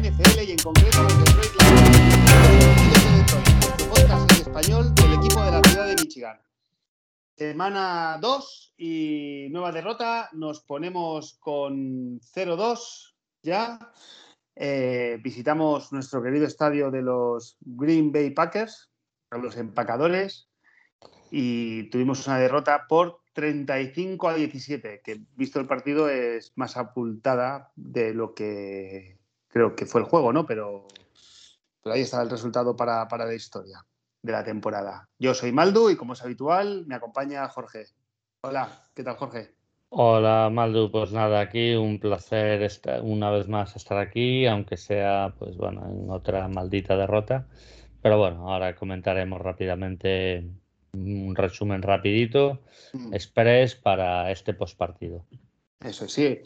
NFL y en concreto los Detroit Lions. Nuestro podcast en español del equipo de la ciudad de Michigan. Semana 2 y nueva derrota. Nos ponemos con 0-2 ya. Eh, visitamos nuestro querido estadio de los Green Bay Packers, los empacadores, y tuvimos una derrota por 35 a 17, que visto el partido es más apultada de lo que creo que fue el juego, ¿no? Pero, pero ahí está el resultado para, para la historia de la temporada. Yo soy Maldu y como es habitual me acompaña Jorge. Hola, ¿qué tal Jorge? Hola Maldu, pues nada, aquí un placer estar, una vez más estar aquí, aunque sea pues bueno, en otra maldita derrota. Pero bueno, ahora comentaremos rápidamente un resumen rapidito, mm. express para este postpartido. Eso sí.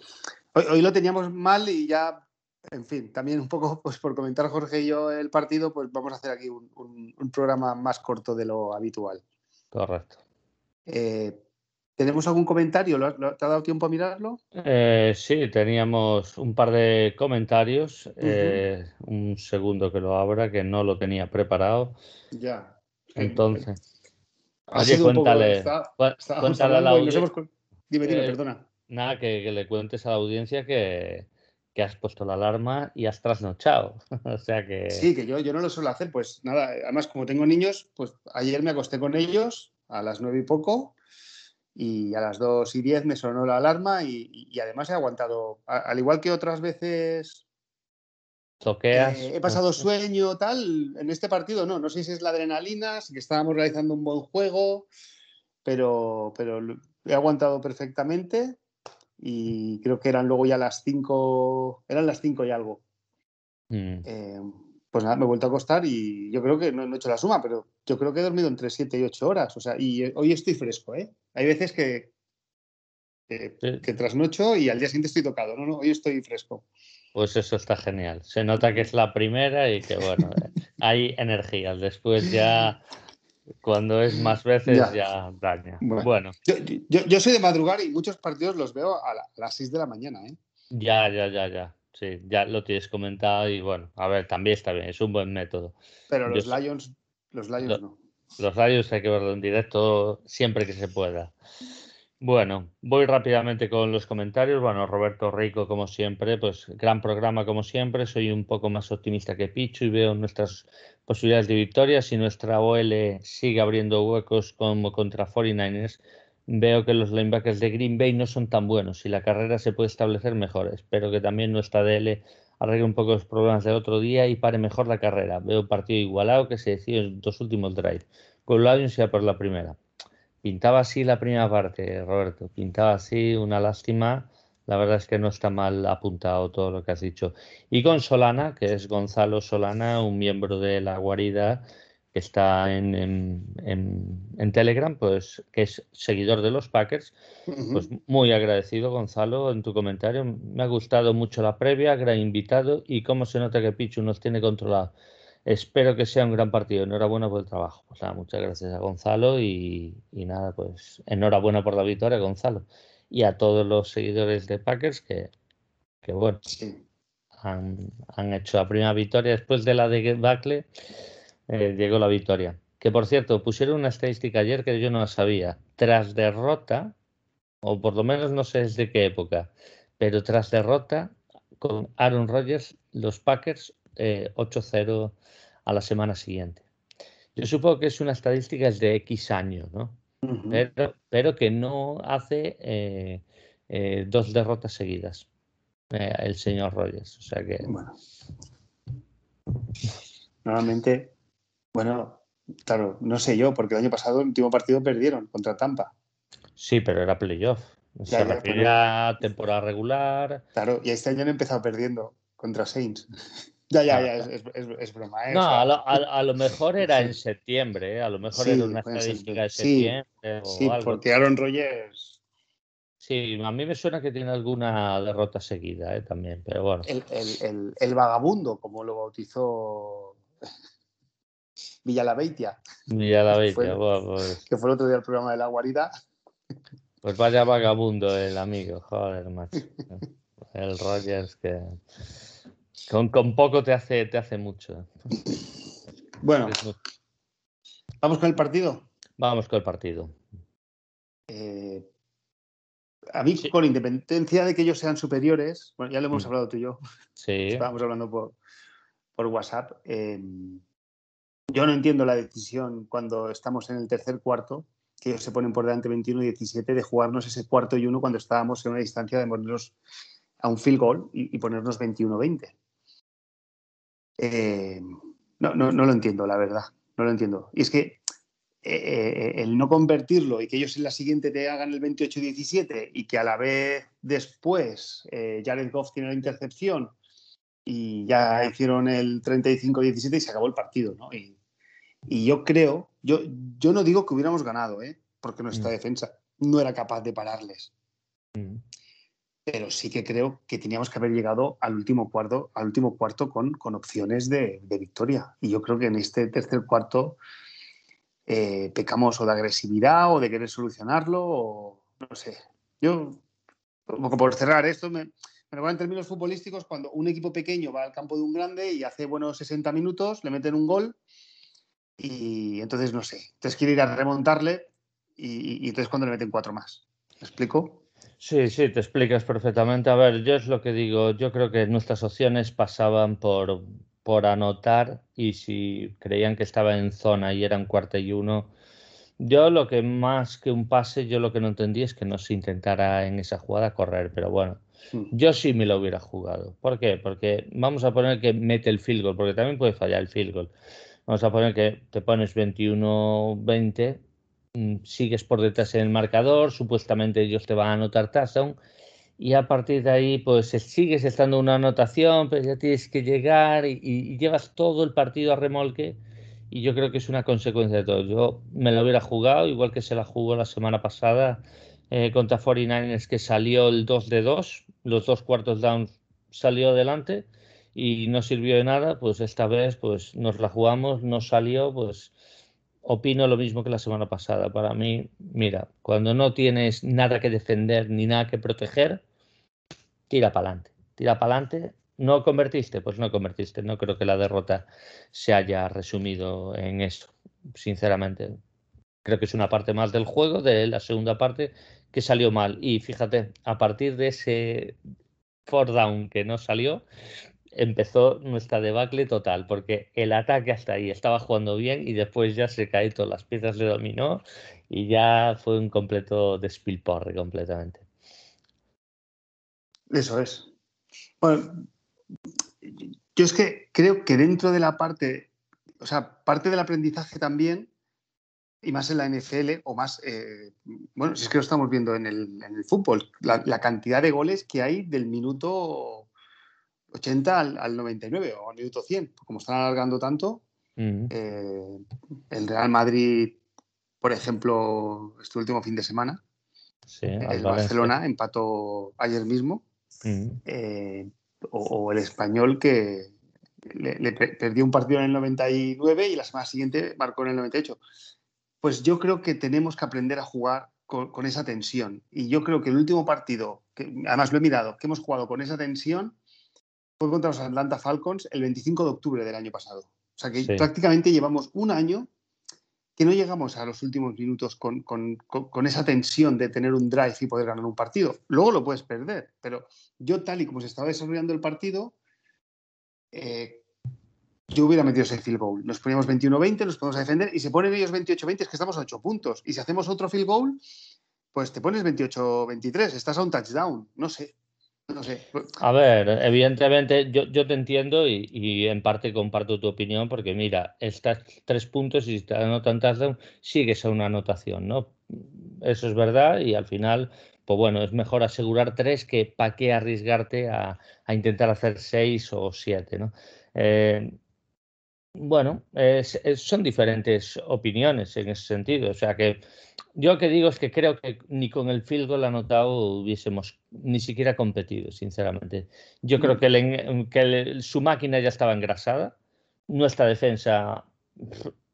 Hoy, hoy, lo teníamos mal y ya en fin, también un poco pues por comentar Jorge y yo el partido, pues vamos a hacer aquí un, programa más corto de lo habitual. Correcto. Eh, ¿Tenemos algún comentario? ¿Te ha dado tiempo a mirarlo? Eh, sí, teníamos un par de comentarios. Eh, un segundo que lo abra, que no lo tenía preparado. Ya. Entonces. Oye, cuéntale. cuéntale a la audiencia. Dime, dime, perdona. Nada, que, le cuentes a la audiencia que, que has puesto la alarma y has trasnochado. o sea que. Sí, que yo, yo no lo suelo hacer, pues nada, además como tengo niños, pues ayer me acosté con ellos a las nueve y poco y a las dos y diez me sonó la alarma y, además he aguantado, al igual que otras veces. Toqueas. Eh, he pasado sueño, tal. En este partido no, no sé si es la adrenalina, si que estábamos realizando un buen juego, pero, pero he aguantado perfectamente y creo que eran luego ya las 5, eran las 5 y algo. Mm. Eh, pues nada, me he vuelto a acostar y yo creo que no, he hecho la suma, pero yo creo que he dormido entre 7 y 8 horas. O sea, y hoy estoy fresco, ¿eh? Hay veces que, que, trasnocho y al día siguiente estoy tocado. No, no, hoy estoy fresco. Pues eso está genial. Se nota que es la primera y que, bueno, hay energías. Después ya cuando es más veces ya, daña. Bueno. Yo, soy de madrugar y muchos partidos los veo a, las 6 de la mañana, ¿eh? Ya, ya, ya, ya. Sí, ya lo tienes comentado y bueno, a ver, también está bien, es un buen método. Pero los Lions, los Lions no. Los Lions hay que verlo en directo siempre que se pueda. Bueno, voy rápidamente con los comentarios. Bueno, Roberto Rico, como siempre, pues gran programa como siempre. Soy un poco más optimista que Pichu y veo nuestras posibilidades de victoria. Si nuestra OL sigue abriendo huecos como contra 49ers, veo que los linebackers de Green Bay no son tan buenos y la carrera se puede establecer mejor. Espero que también nuestra DL arregle un poco los problemas del otro día y pare mejor la carrera. Veo partido igualado que se decidió en dos últimos drives. Con Lions ya por la primera. Pintaba así la primera parte, Roberto. Pintaba así, una lástima. La verdad es que no está mal apuntado todo lo que has dicho. Y con Solana, que es Gonzalo Solana, un miembro de la guarida que está en, en, Telegram, pues que es seguidor de los Packers. Pues muy agradecido, Gonzalo, en tu comentario. Me ha gustado mucho la previa, gran invitado y cómo se nota que Pichu nos tiene controlado. Espero que sea un gran partido. Enhorabuena por el trabajo. Pues muchas gracias a Gonzalo y, nada, pues enhorabuena por la victoria, Gonzalo. Y a todos los seguidores de Packers que, que bueno, han, hecho la primera victoria después de la de Bacle. Eh, llegó la victoria. Que por cierto, pusieron una estadística ayer que yo no sabía. Tras derrota, o por lo menos no sé desde qué época, pero tras derrota con Aaron Rodgers, los Packers 8-0 eh, a la semana siguiente. Yo supongo que es una estadística de X años, ¿no? pero, que no hace eh, eh, dos derrotas seguidas el señor Rogers. O sea que. Bueno. Normalmente, bueno, claro, no sé yo, porque el año pasado el último partido perdieron contra Tampa. Sí, pero era playoff. O sea, ya, temporada regular. Claro, y este año han empezado perdiendo contra Saints. Ya, ya, ya, es, broma. ¿eh? No, a lo, mejor era en septiembre, ¿eh? a lo mejor era una estadística de septiembre. Sí, porque Aaron Rodgers. Sí, a mí me suena que tiene alguna derrota seguida ¿eh? también, pero bueno. El, vagabundo, como lo bautizó Villalabeitia. Villalabeitia, pues... que fue el otro día el programa de la guarida. Pues vaya vagabundo el amigo, joder, macho. El Rogers que. Con, con, poco te hace, te hace mucho. Bueno, ¿vamos con el partido? Vamos con el partido. Eh, a mí, con independencia de que ellos sean superiores, bueno, ya lo hemos mm. hablado tú y yo. Sí. Estábamos hablando por, por WhatsApp. Eh, yo no entiendo la decisión cuando estamos en el tercer cuarto, que ellos se ponen por delante 21 y 17, de jugarnos ese cuarto y uno cuando estábamos en una distancia de ponernos a un field goal y, ponernos 21-20. Eh, no, no, no lo entiendo, la verdad. No lo entiendo. Y es que eh, el no convertirlo y que ellos en la siguiente te hagan el 28-17 y que a la vez después eh, Jared Goff tiene la intercepción y ya hicieron el 35-17 y se acabó el partido, ¿no? Y, yo creo, yo, yo no digo que hubiéramos ganado, ¿eh? porque nuestra mm. defensa no era capaz de pararles. Pero sí que creo que teníamos que haber llegado al último cuarto, al último cuarto con, opciones de, victoria. Y yo creo que en este tercer cuarto eh, pecamos o de agresividad o de querer solucionarlo o no sé. Yo, como por cerrar esto, me, me en términos futbolísticos cuando un equipo pequeño va al campo de un grande y hace buenos 60 minutos, le meten un gol y entonces no sé. Entonces quiere ir a remontarle y, entonces cuando le meten cuatro más. ¿Me explico? Sí, sí, te explicas perfectamente. A ver, yo es lo que digo, yo creo que nuestras opciones pasaban por por anotar y si creían que estaba en zona y eran cuarta y uno. Yo lo que más que un pase, yo lo que no entendí es que no se intentara en esa jugada correr, pero bueno, hmm. yo sí me lo hubiera jugado. ¿Por qué? Porque vamos a poner que mete el field goal, porque también puede fallar el field goal. Vamos a poner que te pones 21-20, mm, sigues por detrás en el marcador, supuestamente ellos te van a anotar touchdown y a partir de ahí pues sigues estando una anotación, pero ya tienes que llegar y, llevas todo el partido a remolque y yo creo que es una consecuencia de todo. Yo me lo hubiera jugado, igual que se la jugó la semana pasada eh, contra 49ers que salió el 2 de 2, los dos cuartos down salió adelante y no sirvió de nada, pues esta vez pues nos la jugamos, no salió, pues opino lo mismo que la semana pasada. Para mí, mira, cuando no tienes nada que defender ni nada que proteger, tira para adelante. Tira para adelante. ¿No convertiste? Pues no convertiste. No creo que la derrota se haya resumido en eso, sinceramente. Creo que es una parte más del juego, de la segunda parte, que salió mal. Y fíjate, a partir de ese four down que no salió, empezó nuestra debacle total, porque el ataque hasta ahí estaba jugando bien y después ya se caían todas las piezas de dominó y ya fue un completo despilporre completamente. Eso es. Bueno, yo es que creo que dentro de la parte, o sea, parte del aprendizaje también, y más en la NFL, o más, eh, bueno, si es que lo estamos viendo en el, fútbol, la, cantidad de goles que hay del minuto 80 al, 99 o al minuto 100. Como están alargando tanto, mm. eh, el Real Madrid, por ejemplo, este último fin de semana, el Barcelona empató ayer mismo, mm. eh, o, el español que le, perdió un partido en el 99 y la semana siguiente marcó en el 98. Pues yo creo que tenemos que aprender a jugar con, con esa tensión. Y yo creo que el último partido, que además lo he mirado, que hemos jugado con esa tensión, fue contra los Atlanta Falcons el 25 de octubre del año pasado. O sea que prácticamente llevamos un año que no llegamos a los últimos minutos con, esa tensión de tener un drive y poder ganar un partido. Luego lo puedes perder, pero yo tal y como se estaba desarrollando el partido, eh, yo hubiera metido ese field goal. Nos poníamos 21-20, nos podemos defender y se ponen ellos 28-20, es que estamos a 8 puntos. Y si hacemos otro field goal, pues te pones 28-23, estás a un touchdown, no sé. A ver, evidentemente yo, yo te entiendo y, y, en parte comparto tu opinión porque mira, estás tres puntos y si te anotan touchdown, sigues a una anotación, ¿no? Eso es verdad y al final, pues bueno, es mejor asegurar tres que para qué arriesgarte a, a, intentar hacer seis o siete, ¿no? Eh, bueno, son diferentes opiniones en ese sentido. O sea que yo lo que digo es que creo que ni con el field goal anotado hubiésemos ni siquiera competido, sinceramente. Yo creo que, que su máquina ya estaba engrasada. Nuestra defensa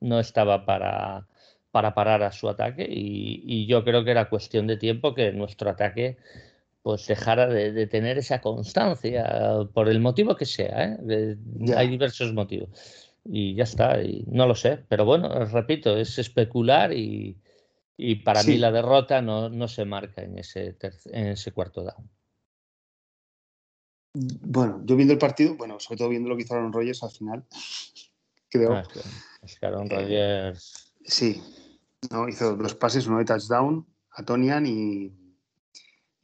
no estaba para, para parar a su ataque y, y, yo creo que era cuestión de tiempo que nuestro ataque pues dejara de, tener esa constancia, por el motivo que sea. ¿eh? Hay diversos motivos. Y ya está, y no lo sé. Pero bueno, repito, es especular y, para mí la derrota no, no se marca en ese, en ese cuarto down. Bueno, yo viendo el partido, bueno, sobre todo viendo lo que hizo Aaron Rodgers al final, creo. Ah, es que Aaron eh, Rodgers. sí, no, hizo dos pases, uno de touchdown a Tonian y,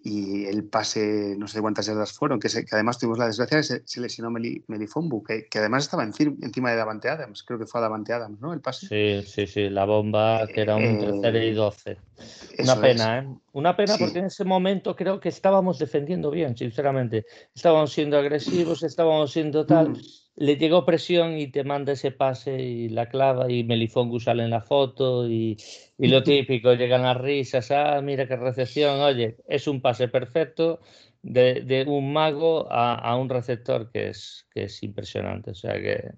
y el pase, no sé cuántas yardas fueron, que, que además tuvimos la desgracia de que se, lesionó Melifombu, que, que, además estaba encima de Davante Adams, creo que fue a Davante Adams, ¿no? El pase. Sí, sí, sí, la bomba que era un eh, tercer y doce. Una pena, ¿eh? Una pena porque en ese momento creo que estábamos defendiendo bien, sinceramente. Estábamos siendo agresivos, estábamos siendo tal. Mm le llegó presión y te manda ese pase y la clava y Melifongu sale en la foto y, lo típico, llegan las risas, ah, mira qué recepción, oye, es un pase perfecto de, un mago a, un receptor que es, que es impresionante, o sea que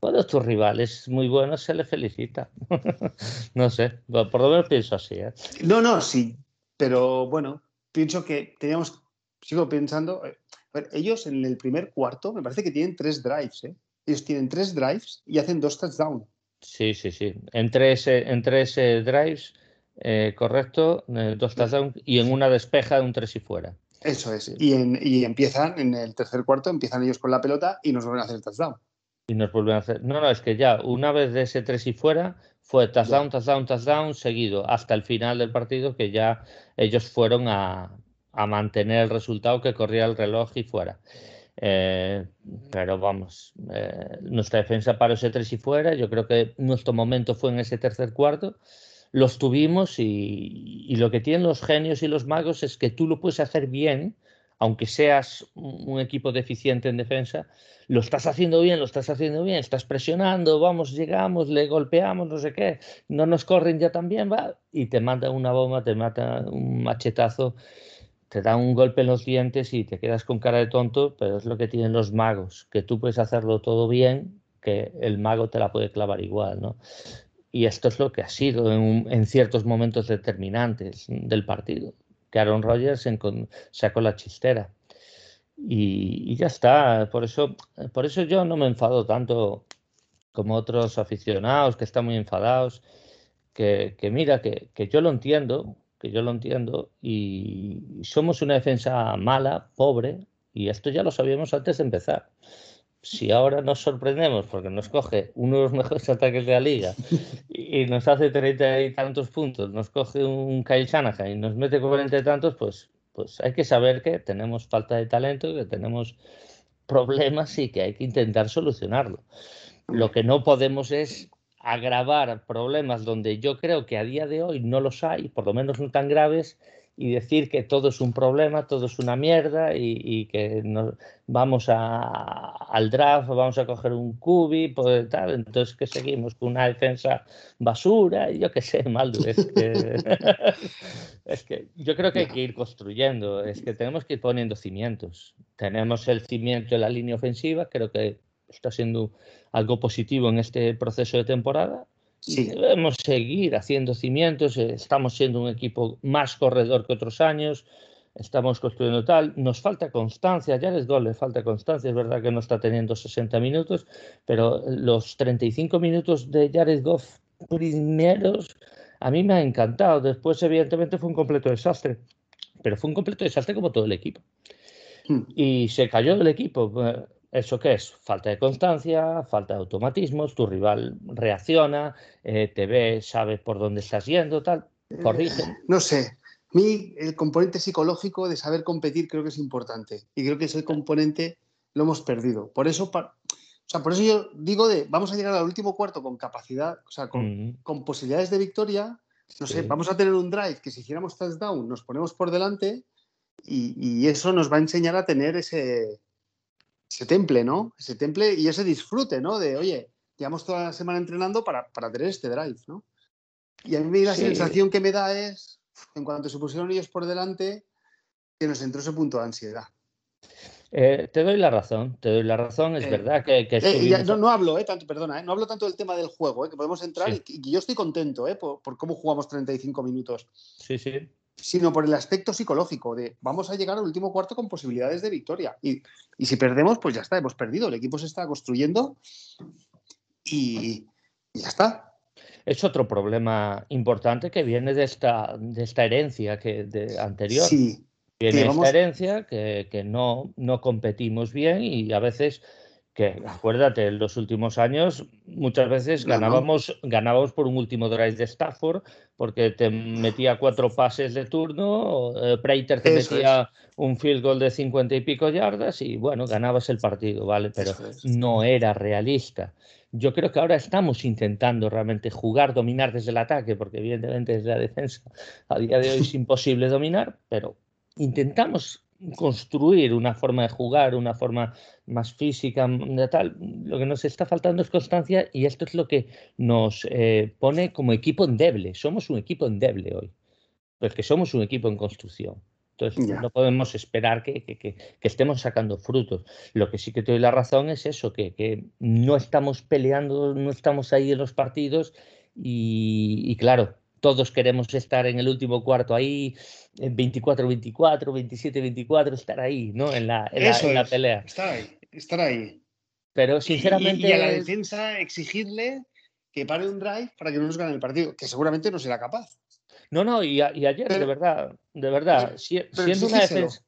todos tus rivales muy buenos se le felicita. no sé, por lo menos pienso así. ¿eh? No, no, sí, pero bueno, pienso que teníamos, sigo pensando, eh, ellos en el primer cuarto me parece que tienen tres drives. ¿eh? Ellos tienen tres drives y hacen dos touchdowns. Sí, sí, sí. En tres, en tres drives, eh, correcto, eh, dos touchdowns y en una despeja de un tres y fuera. Eso es. Y, en, y, empiezan en el tercer cuarto, empiezan ellos con la pelota y nos vuelven a hacer el touchdown. Y nos vuelven a hacer. No, no, es que ya una vez de ese tres y fuera fue touchdown, touchdown, touchdown seguido hasta el final del partido que ya ellos fueron a, a mantener el resultado que corría el reloj y fuera. Eh, pero vamos, eh, nuestra defensa paró ese tres y fuera. Yo creo que nuestro momento fue en ese tercer cuarto. Los tuvimos y, y, lo que tienen los genios y los magos es que tú lo puedes hacer bien, aunque seas un equipo deficiente en defensa, lo estás haciendo bien, lo estás haciendo bien, estás presionando, vamos, llegamos, le golpeamos, no sé qué, no nos corren ya también, va, y te manda una bomba, te mata un machetazo te da un golpe en los dientes y te quedas con cara de tonto, pero es lo que tienen los magos, que tú puedes hacerlo todo bien, que el mago te la puede clavar igual, ¿no? Y esto es lo que ha sido en, ciertos momentos determinantes del partido, que Aaron Rodgers sacó la chistera. Y, ya está, por eso, por eso yo no me enfado tanto como otros aficionados que están muy enfadados, que, mira, que, que yo lo entiendo, que yo lo entiendo, y somos una defensa mala, pobre, y esto ya lo sabíamos antes de empezar. Si ahora nos sorprendemos porque nos coge uno de los mejores ataques de la liga y nos hace treinta y tantos puntos, nos coge un Kyle Shanahan y nos mete cuarenta y tantos, pues, pues hay que saber que tenemos falta de talento, que tenemos problemas y que hay que intentar solucionarlo. Lo que no podemos es agravar problemas donde yo creo que a día de hoy no los hay, por lo menos no tan graves, y decir que todo es un problema, todo es una mierda y, que vamos al draft, vamos a coger un cubi, pues, tal, entonces que seguimos con una defensa basura y yo qué sé, mal es que, es que yo creo que hay que ir construyendo, es que tenemos que ir poniendo cimientos. Tenemos el cimiento de la línea ofensiva, creo que está siendo algo positivo en este proceso de temporada. Sí. Debemos seguir haciendo cimientos, eh, estamos siendo un equipo más corredor que otros años, estamos construyendo tal, nos falta constancia, ya les Goff le falta constancia, es verdad que no está teniendo 60 minutos, pero los 35 minutos de Jared Goff primeros a mí me ha encantado, después evidentemente fue un completo desastre, pero fue un completo desastre como todo el equipo. Hmm. Y se cayó del equipo. ¿Eso qué es? Falta de constancia, falta de automatismos, tu rival reacciona, eh, te ve, sabe por dónde estás yendo, tal, corrige. No sé, mí el componente psicológico de saber competir creo que es importante y creo que ese componente lo hemos perdido. Por eso, o sea, por eso yo digo de vamos a llegar al último cuarto con capacidad, o sea, con, con posibilidades de victoria. No sé, vamos a tener un drive que si hiciéramos touchdown nos ponemos por delante y, y eso nos va a enseñar a tener ese, ese temple, ¿no? Ese temple y ese disfrute, ¿no? De, oye, llevamos toda la semana entrenando para, tener este drive, ¿no? Y a mí la sensación que me da es, en cuanto se pusieron ellos por delante, que nos entró ese punto de ansiedad. Eh, te doy la razón, te doy la razón, es eh, verdad que... Eh, no, hablo, tanto, perdona, no hablo tanto del tema del juego, que podemos entrar y, yo estoy contento por, por, cómo jugamos 35 minutos. Sí, sí. Sino por el aspecto psicológico de vamos a llegar al último cuarto con posibilidades de victoria. Y, si perdemos, pues ya está, hemos perdido. El equipo se está construyendo y, ya está. Es otro problema importante que viene de esta, de esta herencia que, de, anterior. Sí. Viene esta herencia que, que no, no competimos bien y a veces que acuérdate, en los últimos años muchas veces ganábamos, ganábamos por un último drive de Stafford porque te metía cuatro pases de turno, eh, Prater te metía un field goal de cincuenta y pico yardas y bueno, ganabas el partido, ¿vale? Pero no era realista. Yo creo que ahora estamos intentando realmente jugar, dominar desde el ataque, porque evidentemente desde la defensa a día de hoy es imposible dominar, pero intentamos construir una forma de jugar, una forma más física, de tal. Lo que nos está faltando es constancia y esto es lo que nos eh, pone como equipo endeble. Somos un equipo endeble hoy, porque somos un equipo en construcción. Entonces, no podemos esperar que, que, estemos sacando frutos. Lo que sí que te doy la razón es eso, que, no estamos peleando, no estamos ahí en los partidos y claro, todos queremos estar en el último cuarto ahí, 24-24, 27-24, estar ahí, ¿no? En la, en la, pelea. Estar ahí, estar ahí. Pero sinceramente. Y, a la defensa exigirle que pare un drive para que no nos gane el partido, que seguramente no será capaz. No, no, y, ayer, de verdad, de verdad, siendo una defensa.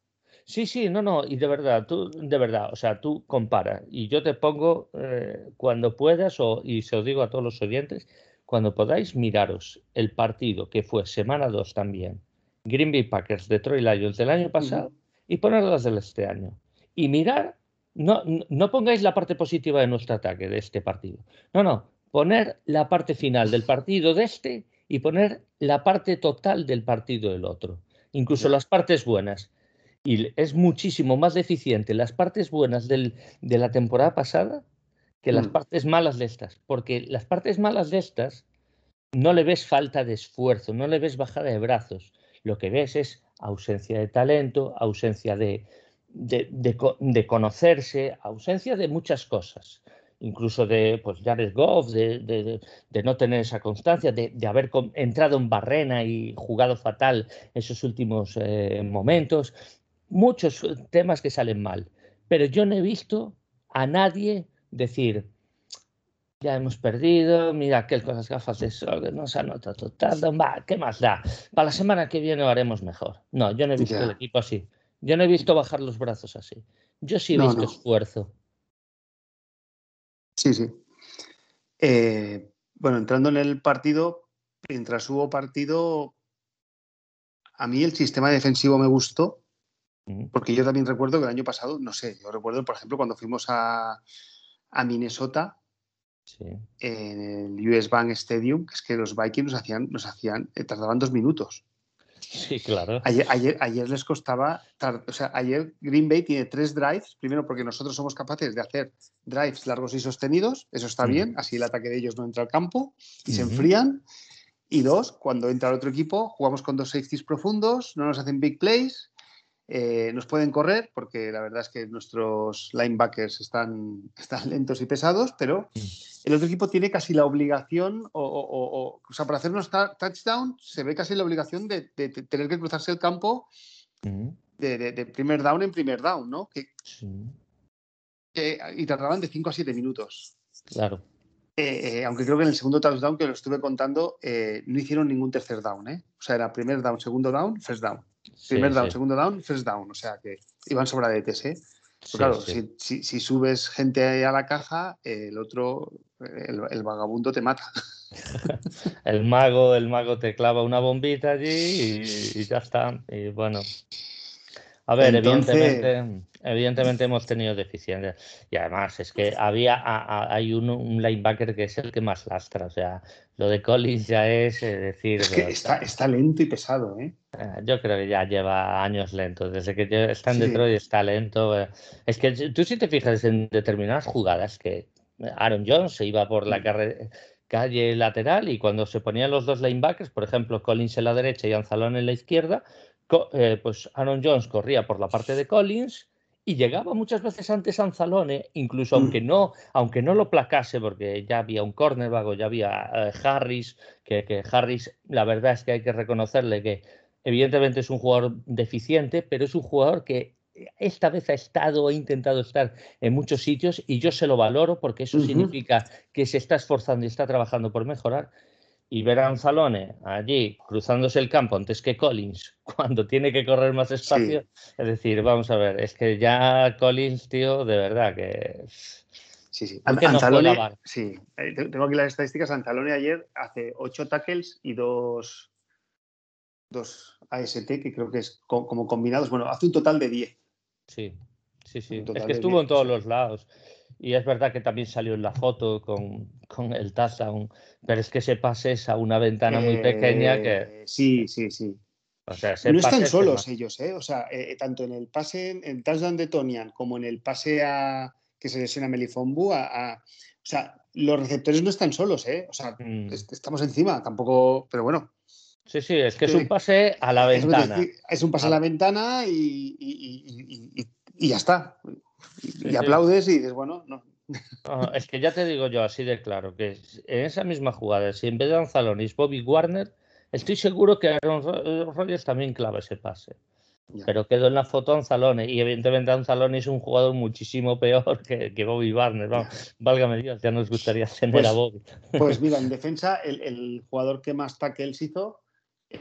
Sí, sí, no, no, y de verdad, tú, de verdad, o sea, tú compara, y yo te pongo eh, cuando puedas, o, y se lo digo a todos los oyentes, cuando podáis miraros el partido que fue semana 2 también, Green Bay Packers, Detroit Lions del año pasado, y ponerlas del este año. Y mirar, no, no pongáis la parte positiva de nuestro ataque de este partido. No, no, poner la parte final del partido de este y poner la parte total del partido del otro. Incluso las partes buenas. Y es muchísimo más deficiente las partes buenas del, de la temporada pasada que las mm. partes malas de estas, porque las partes malas de estas no le ves falta de esfuerzo, no le ves bajada de brazos, lo que ves es ausencia de talento, ausencia de, de, conocerse, ausencia de muchas cosas, incluso de pues, Jared Goff, de, no tener esa constancia, de, haber entrado en barrena y jugado fatal esos últimos eh, momentos, muchos temas que salen mal, pero yo no he visto a nadie decir, ya hemos perdido, mira aquel con las gafas de sol no se anota total, va, ¿qué más da? Para la semana que viene lo haremos mejor. No, yo no he visto el equipo así. Yo no he visto bajar los brazos así. Yo sí he visto esfuerzo. Sí, sí. Eh, bueno, entrando en el partido, mientras hubo partido, a mí el sistema defensivo me gustó, porque yo también recuerdo que el año pasado, no sé, yo recuerdo, por ejemplo, cuando fuimos a, a Minnesota en el US Bank Stadium, que es que los Vikings nos hacían, nos hacían, eh, tardaban dos minutos. Sí, claro. Ayer, ayer, les costaba, o sea, ayer Green Bay tiene tres drives, primero porque nosotros somos capaces de hacer drives largos y sostenidos, eso está bien, así el ataque de ellos no entra al campo y se enfrían. Y dos, cuando entra el otro equipo, jugamos con dos safeties profundos, no nos hacen big plays eh, nos pueden correr porque la verdad es que nuestros linebackers están, están lentos y pesados, pero mm. el otro equipo tiene casi la obligación, o, o, sea, para hacer unos touchdown se ve casi la obligación de, tener que cruzarse el campo mm. de, primer down en primer down, ¿no? Que, y tardaban de 5 a 7 minutos. Claro. Eh, eh, aunque creo que en el segundo touchdown que lo estuve contando, no hicieron ningún tercer down, ¿eh? O sea, era primer down, segundo down, first down. Primer down, segundo down, first down. O sea que iban sobradetes, ¿eh? claro, si, si, subes gente a la caja, el otro, el, vagabundo te mata. el mago, el mago te clava una bombita allí y, ya está. Y bueno. A ver, evidentemente, evidentemente hemos tenido deficiencias. Y además es que había hay un, un linebacker que es el que más lastra. O sea, lo de Collins ya es, decir. Es que está, está, lento y pesado, ¿eh? ¿eh? Yo creo que ya lleva años lento. Desde que está en Detroit está lento. Eh. Es que tú si te fijas en determinadas jugadas que Aaron Jones se iba por la calle lateral y cuando se ponían los dos linebackers, por ejemplo, Collins en la derecha y Anzalón en la izquierda, eh, pues Aaron Jones corría por la parte de Collins y llegaba muchas veces antes Anzalone, incluso aunque mm. no, aunque no lo placase, porque ya había un cornerback o ya había eh, Harris, que, Harris, la verdad es que hay que reconocerle que evidentemente es un jugador deficiente, pero es un jugador que esta vez ha estado, ha intentado estar en muchos sitios y yo se lo valoro porque eso significa que se está esforzando y está trabajando por mejorar. Y ver a Anzalone allí cruzándose el campo antes que Collins cuando tiene que correr más espacio, es decir, vamos a ver, es que ya Collins, tío, de verdad que... Sí, sí. Anzalone, sí. Eh, tengo aquí las estadísticas. Anzalone ayer hace ocho tackles y dos, dos AST, que creo que es como combinados. Bueno, hace un total de 10. Sí, sí, sí. Es que estuvo en todos los lados. Y es verdad que también salió en la foto con, con el touchdown, pero es que se pase a una ventana muy pequeña que... Eh, sí, sí, sí. O sea, no están solos ellos, ¿eh? O sea, eh, tanto en el pase, en el touchdown de Tonian como en el pase a que se lesiona Melifombu, a, o sea, los receptores no están solos, ¿eh? O sea, mm. estamos encima, tampoco, pero bueno, Sí, sí, es que es un pase a la ventana. Es un pase a la ventana y, ya está. Y, aplaudes y dices, bueno, no. es que ya te digo yo así de claro, que en esa misma jugada, si en vez de Anzalón es Bobby Warner, estoy seguro que Aaron Rodgers también clava ese pase. Pero quedó en la foto Anzalone y evidentemente Anzalone es un jugador muchísimo peor que, Bobby Warner. válgame Dios, ya nos gustaría tener pues, a Bobby. Pues mira, en defensa, el, el jugador que más tackles hizo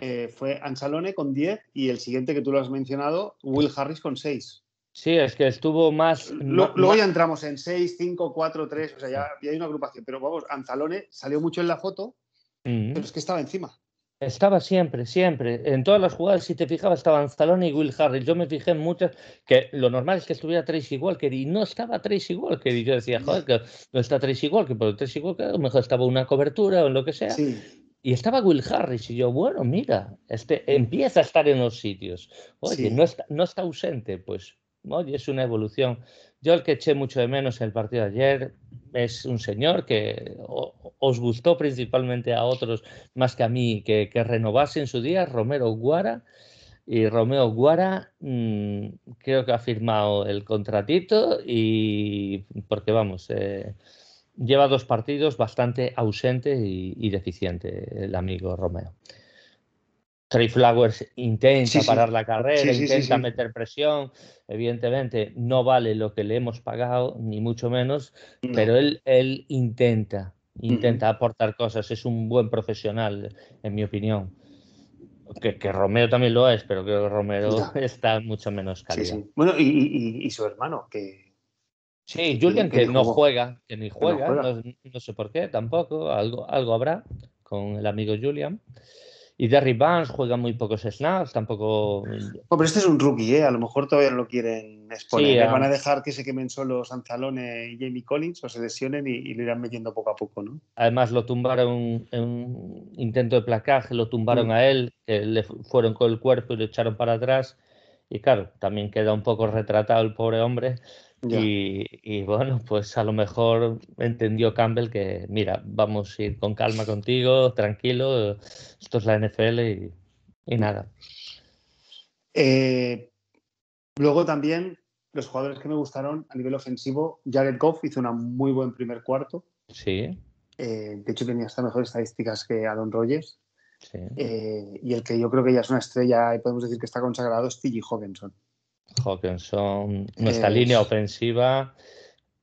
eh, fue Ansalone con 10 y el siguiente que tú lo has mencionado, Will Harris con 6. Sí, es que estuvo más. luego ya entramos en 6, 5, 4, 3, o sea, ya, hay una agrupación. Pero vamos, Anzalone salió mucho en la foto, pero es que estaba encima. Estaba siempre, siempre. En todas las jugadas, si te fijabas, estaba Anzalone y Will Harris. Yo me fijé en muchas que lo normal es que estuviera Tracy Walker y no estaba Tracy Walker. Y yo decía, joder, que no está Tracy Walker, pero Tracy Walker a lo mejor estaba una cobertura o lo que sea. Sí. Y estaba Will Harris y yo, bueno, mira, este empieza a estar en los sitios. Oye, no, está, no está ausente, pues, oye, es una evolución. Yo el que eché mucho de menos en el partido de ayer es un señor que os gustó principalmente a otros más que a mí que, que renovase en su día, Romero Guara. Y Romeo Guara mm, creo que ha firmado el contratito y porque vamos, eh, lleva dos partidos bastante ausente y, deficiente el amigo Romeo. Trey Flowers intenta parar la carrera, intenta meter presión. Evidentemente, no vale lo que le hemos pagado, ni mucho menos, pero él, él intenta, intenta aportar cosas. Es un buen profesional, en mi opinión. Que, Romeo también lo es, pero que Romero está mucho menos calidad. Bueno, y, su hermano, que, Sí, Julian que, no juega, que ni juega, no, sé por qué tampoco, algo, algo habrá con el amigo Julian. Y Derry Barnes juega muy pocos snaps, tampoco. pero este es un rookie, ¿eh? a lo mejor todavía no lo quieren exponer. Van a dejar que se quemen solo Sanzalone y Jamie Collins o se lesionen y, lo irán metiendo poco a poco, ¿no? Además, lo tumbaron en un intento de placaje, lo tumbaron mm. a él, que le fueron con el cuerpo y lo echaron para atrás. Y claro, también queda un poco retratado el pobre hombre y, bueno, pues a lo mejor entendió Campbell que, mira, vamos a ir con calma contigo, tranquilo, esto es la NFL y, nada. Eh, luego también los jugadores que me gustaron a nivel ofensivo, Jared Goff hizo un muy buen primer cuarto. Sí. Eh, de hecho, tenía hasta mejores estadísticas que Aaron Rodgers. Sí. Eh, y el que yo creo que ya es una estrella y podemos decir que está consagrado es T.G. Hawkinson. Hawkinson, nuestra línea ofensiva,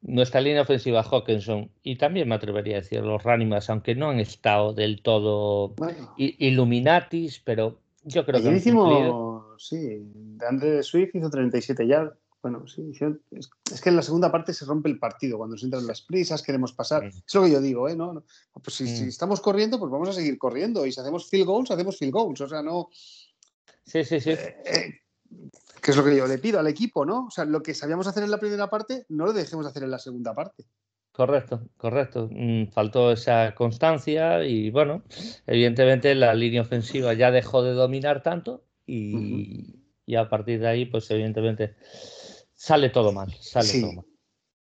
nuestra línea ofensiva Hawkinson, y también me atrevería a decir los Ranimas, aunque no han estado del todo Illuminatis, pero yo creo que. hicimos, sí, de Andre Swift hizo 37 ya. Bueno, sí, es, que en la segunda parte se rompe el partido, cuando se entran las prisas, queremos pasar. Es lo que yo digo, ¿eh? ¿No? Pues si, mm. estamos corriendo, pues vamos a seguir corriendo. Y si hacemos field goals, hacemos field goals. O sea, no. Sí, sí, sí. Eh, eh, que es lo que yo le pido al equipo, ¿no? O sea, lo que sabíamos hacer en la primera parte, no lo dejemos hacer en la segunda parte. Correcto, correcto. Mm, faltó esa constancia y bueno, evidentemente la línea ofensiva ya dejó de dominar tanto y, a partir de ahí, pues evidentemente sale todo mal, sale todo mal.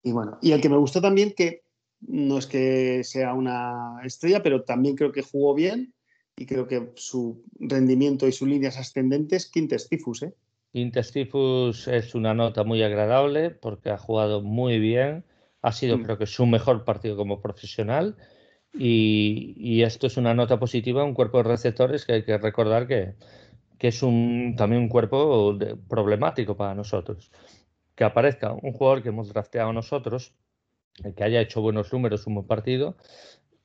Y bueno, y el que me gustó también, que no es que sea una estrella, pero también creo que jugó bien y creo que su rendimiento y sus líneas ascendentes, Quintes Tifus, ¿eh? Intestifus es una nota muy agradable porque ha jugado muy bien. Ha sido, mm. creo que, su mejor partido como profesional. Y, esto es una nota positiva, un cuerpo de receptores que hay que recordar que, que es un, también un cuerpo problemático para nosotros. Que aparezca un jugador que hemos drafteado nosotros, el que haya hecho buenos números, un buen partido,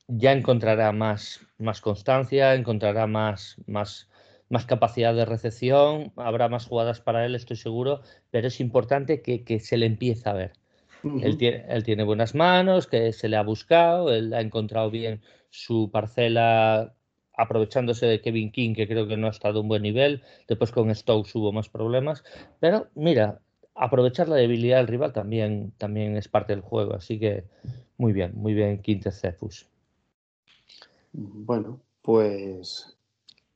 ya encontrará más, más constancia, encontrará más, más, más capacidad de recepción, habrá más jugadas para él, estoy seguro, pero es importante que, que se le empiece a ver. él, tiene, él tiene buenas manos, que se le ha buscado, él ha encontrado bien su parcela aprovechándose de Kevin King, que creo que no ha estado a un buen nivel. Después con Stokes hubo más problemas. Pero mira, aprovechar la debilidad del rival también, también es parte del juego. Así que muy bien, muy bien, Quinte Cephus. Bueno, pues.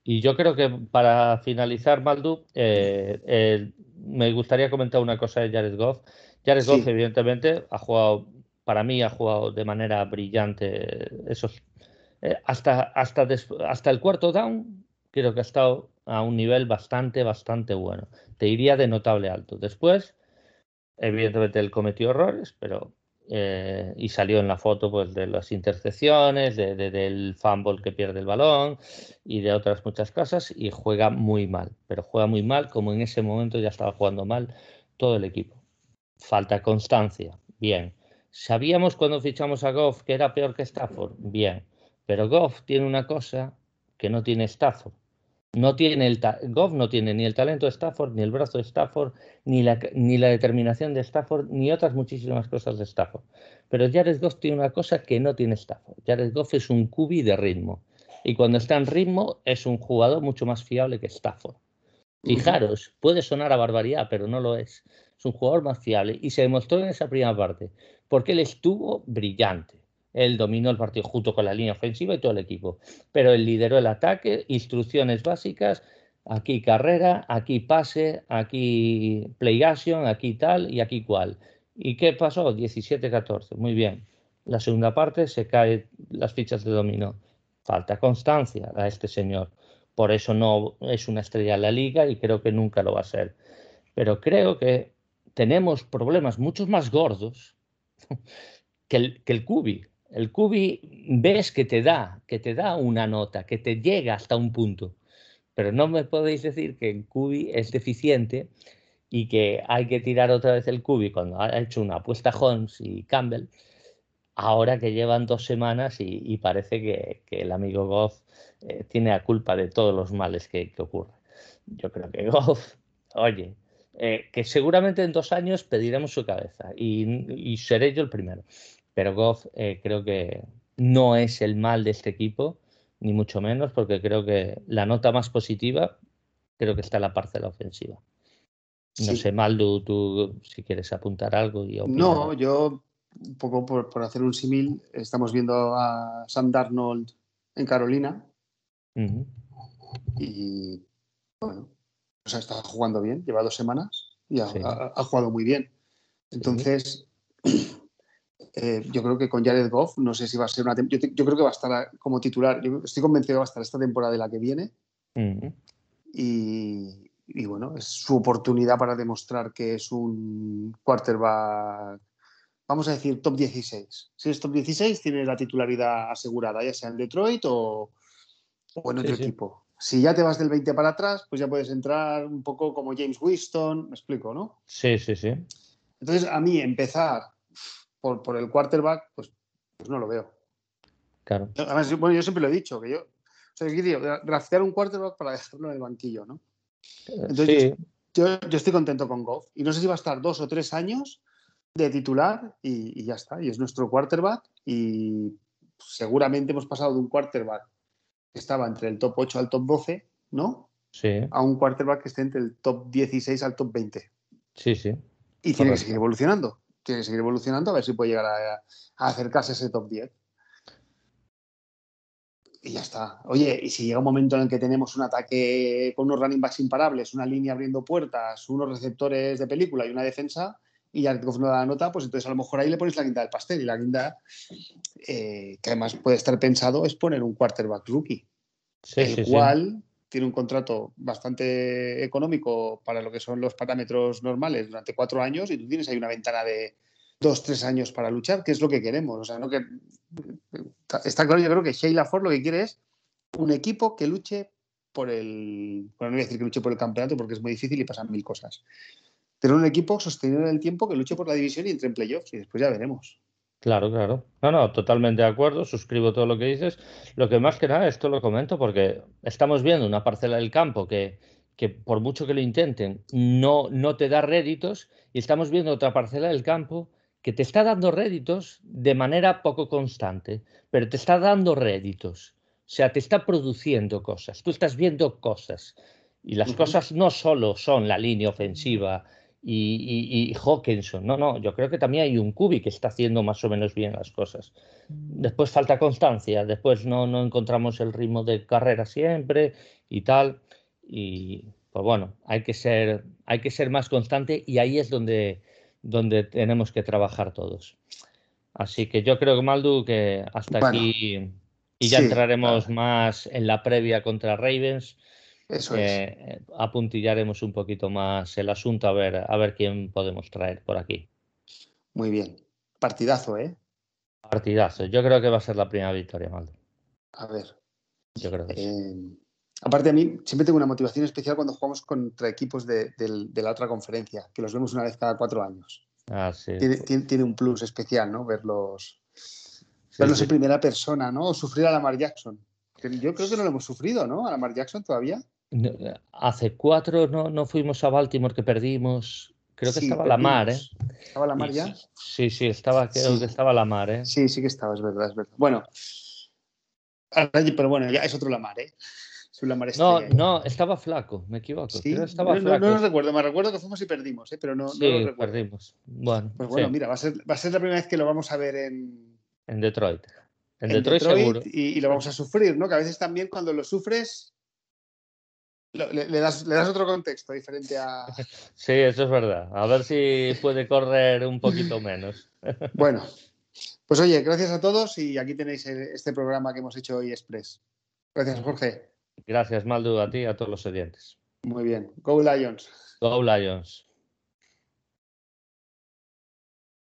Y yo creo que para finalizar, Maldu, eh, eh, me gustaría comentar una cosa de Jared Goff. Jared Goff, evidentemente, ha jugado, para mí, ha jugado de manera brillante esos eh, hasta, hasta, hasta el cuarto down, creo que ha estado a un nivel bastante, bastante bueno. Te diría de notable alto. Después, evidentemente, él cometió errores, pero. Eh, y salió en la foto pues, de las intercepciones, de, del fumble que pierde el balón y de otras muchas cosas. Y juega muy mal, pero juega muy mal, como en ese momento ya estaba jugando mal todo el equipo. Falta constancia, bien. ¿Sabíamos cuando fichamos a Goff que era peor que Stafford? Bien. Pero Goff tiene una cosa que no tiene Stafford. No tiene el Goff no tiene ni el talento de Stafford, ni el brazo de Stafford, ni la, ni la determinación de Stafford, ni otras muchísimas cosas de Stafford. Pero Jared Goff tiene una cosa que no tiene Stafford. Jared Goff es un cubi de ritmo. Y cuando está en ritmo es un jugador mucho más fiable que Stafford. Fijaros, puede sonar a barbaridad, pero no lo es. Es un jugador más fiable y se demostró en esa primera parte, porque él estuvo brillante. Él dominó el partido junto con la línea ofensiva y todo el equipo. Pero él lideró el ataque, instrucciones básicas, aquí carrera, aquí pase, aquí play action, aquí tal y aquí cual. ¿Y qué pasó? 17-14. Muy bien. La segunda parte se caen las fichas de dominó. Falta constancia a este señor. Por eso no es una estrella en la liga y creo que nunca lo va a ser. Pero creo que tenemos problemas muchos más gordos que el, que el Cubi. El cubi ves que te da, que te da una nota, que te llega hasta un punto. Pero no me podéis decir que el cubi es deficiente y que hay que tirar otra vez el cubi cuando ha hecho una apuesta Holmes y Campbell, ahora que llevan dos semanas y, parece que, el amigo Goff eh, tiene la culpa de todos los males que, ocurren. Yo creo que Goff, oye, eh, que seguramente en dos años pediremos su cabeza y seré yo el primero. Pero Goff eh, creo que no es el mal de este equipo, ni mucho menos, porque creo que la nota más positiva creo que está en la parcela ofensiva. No sé, Maldu, tú si quieres apuntar algo. Y no, yo, un poco por, hacer un símil, estamos viendo a Sam Darnold en Carolina. Y bueno, o sea, está jugando bien, lleva dos semanas y ha, jugado muy bien. Entonces, eh, yo creo que con Jared Goff, no sé si va a ser una. Yo, yo creo que va a estar como titular. Yo estoy convencido que va a estar esta temporada de la que viene. y, bueno, es su oportunidad para demostrar que es un quarterback, vamos a decir, top 16. Si es top 16, tiene la titularidad asegurada, ya sea en Detroit o, en otro equipo. Si ya te vas del 20 para atrás, pues ya puedes entrar un poco como James Winston, me explico, ¿no? Sí, sí, sí. Entonces, a mí empezar por, por el quarterback, pues, pues no lo veo. Claro. Además, bueno, yo siempre lo he dicho, que yo, o sea, draftear un quarterback para dejarlo en el banquillo, ¿no? Entonces, yo, yo, estoy contento con Goff. Y no sé si va a estar dos o tres años de titular y, y ya está. Y es nuestro quarterback. Y seguramente hemos pasado de un quarterback que estaba entre el top 8 al top 12, ¿no? Sí. A un quarterback que esté entre el top 16 al top 20. Sí, sí. Y tiene que seguir evolucionando tiene que seguir evolucionando a ver si puede llegar a, acercarse a ese top 10. Y ya está. Oye, y si llega un momento en el que tenemos un ataque con unos running backs imparables, una línea abriendo puertas, unos receptores de película y una defensa, y ya no da la nota, pues entonces a lo mejor ahí le pones la guinda del pastel. Y la guinda, eh, que además puede estar pensado, es poner un quarterback rookie. Sí, el cual tiene un contrato bastante económico para lo que son los parámetros normales durante cuatro años y tú tienes ahí una ventana de dos, tres años para luchar, que es lo que queremos. O sea, no que está claro, yo creo que Sheila Ford lo que quiere es un equipo que luche por el. Bueno, no voy a decir que luche por el campeonato porque es muy difícil y pasan mil cosas. Tener un equipo sostenido en el tiempo que luche por la división y entre en playoffs y después ya veremos. Claro, claro. No, no, totalmente de acuerdo, suscribo todo lo que dices. Lo que más que nada, esto lo comento porque estamos viendo una parcela del campo que, que por mucho que lo intenten, no, no te da réditos y estamos viendo otra parcela del campo que te está dando réditos de manera poco constante, pero te está dando réditos. O sea, te está produciendo cosas, tú estás viendo cosas. Y las cosas no solo son la línea ofensiva y, y, Hawkinson, no, no, yo creo que también hay un Kubi que está haciendo más o menos bien las cosas. Mm. Después falta constancia, después no, no encontramos el ritmo de carrera siempre y tal. Y pues bueno, hay que ser, hay que ser más constante y ahí es donde, donde tenemos que trabajar todos. Así que yo creo que Maldu que hasta aquí y ya entraremos más en la previa contra Ravens. Eso es. Eh, apuntillaremos un poquito más el asunto a ver, a ver quién podemos traer por aquí. Muy bien. Partidazo, ¿eh? Partidazo. Yo creo que va a ser la primera victoria, Maldu. A ver. Yo creo que sí. Eh, aparte, a mí siempre tengo una motivación especial cuando jugamos contra equipos de, la otra conferencia, que los vemos una vez cada cuatro años. Ah, sí. Tiene, un plus especial, ¿no? Verlos, verlos en primera persona, ¿no? O sufrir a Lamar Jackson. Yo creo que no lo hemos sufrido, ¿no? A Lamar Jackson todavía. Hace cuatro no, no fuimos a Baltimore que perdimos. Creo que estaba Lamar, ¿eh? ¿Estaba Lamar ya? Sí, sí, estaba, creo que estaba Lamar, ¿eh? Sí, sí que estaba, es verdad, es verdad. Bueno, pero bueno, ya es otro Lamar, ¿eh? no, no, estaba flaco, me equivoco. estaba no, flaco. no, lo recuerdo, me recuerdo que fuimos y perdimos, ¿eh? pero no, sí, lo recuerdo. perdimos. Bueno, pues bueno, mira, va a, ser, va a ser la primera vez que lo vamos a ver en, en Detroit. En, Detroit, seguro. Y, lo vamos a sufrir, ¿no? Que a veces también cuando lo sufres le, das, le das otro contexto diferente a. Sí, eso es verdad. A ver si puede correr un poquito menos. Bueno, pues oye, gracias a todos y aquí tenéis este programa que hemos hecho hoy Express. Gracias, Jorge. Gracias, Maldu, a ti y a todos los oyentes. Muy bien. Go Lions. Go Lions.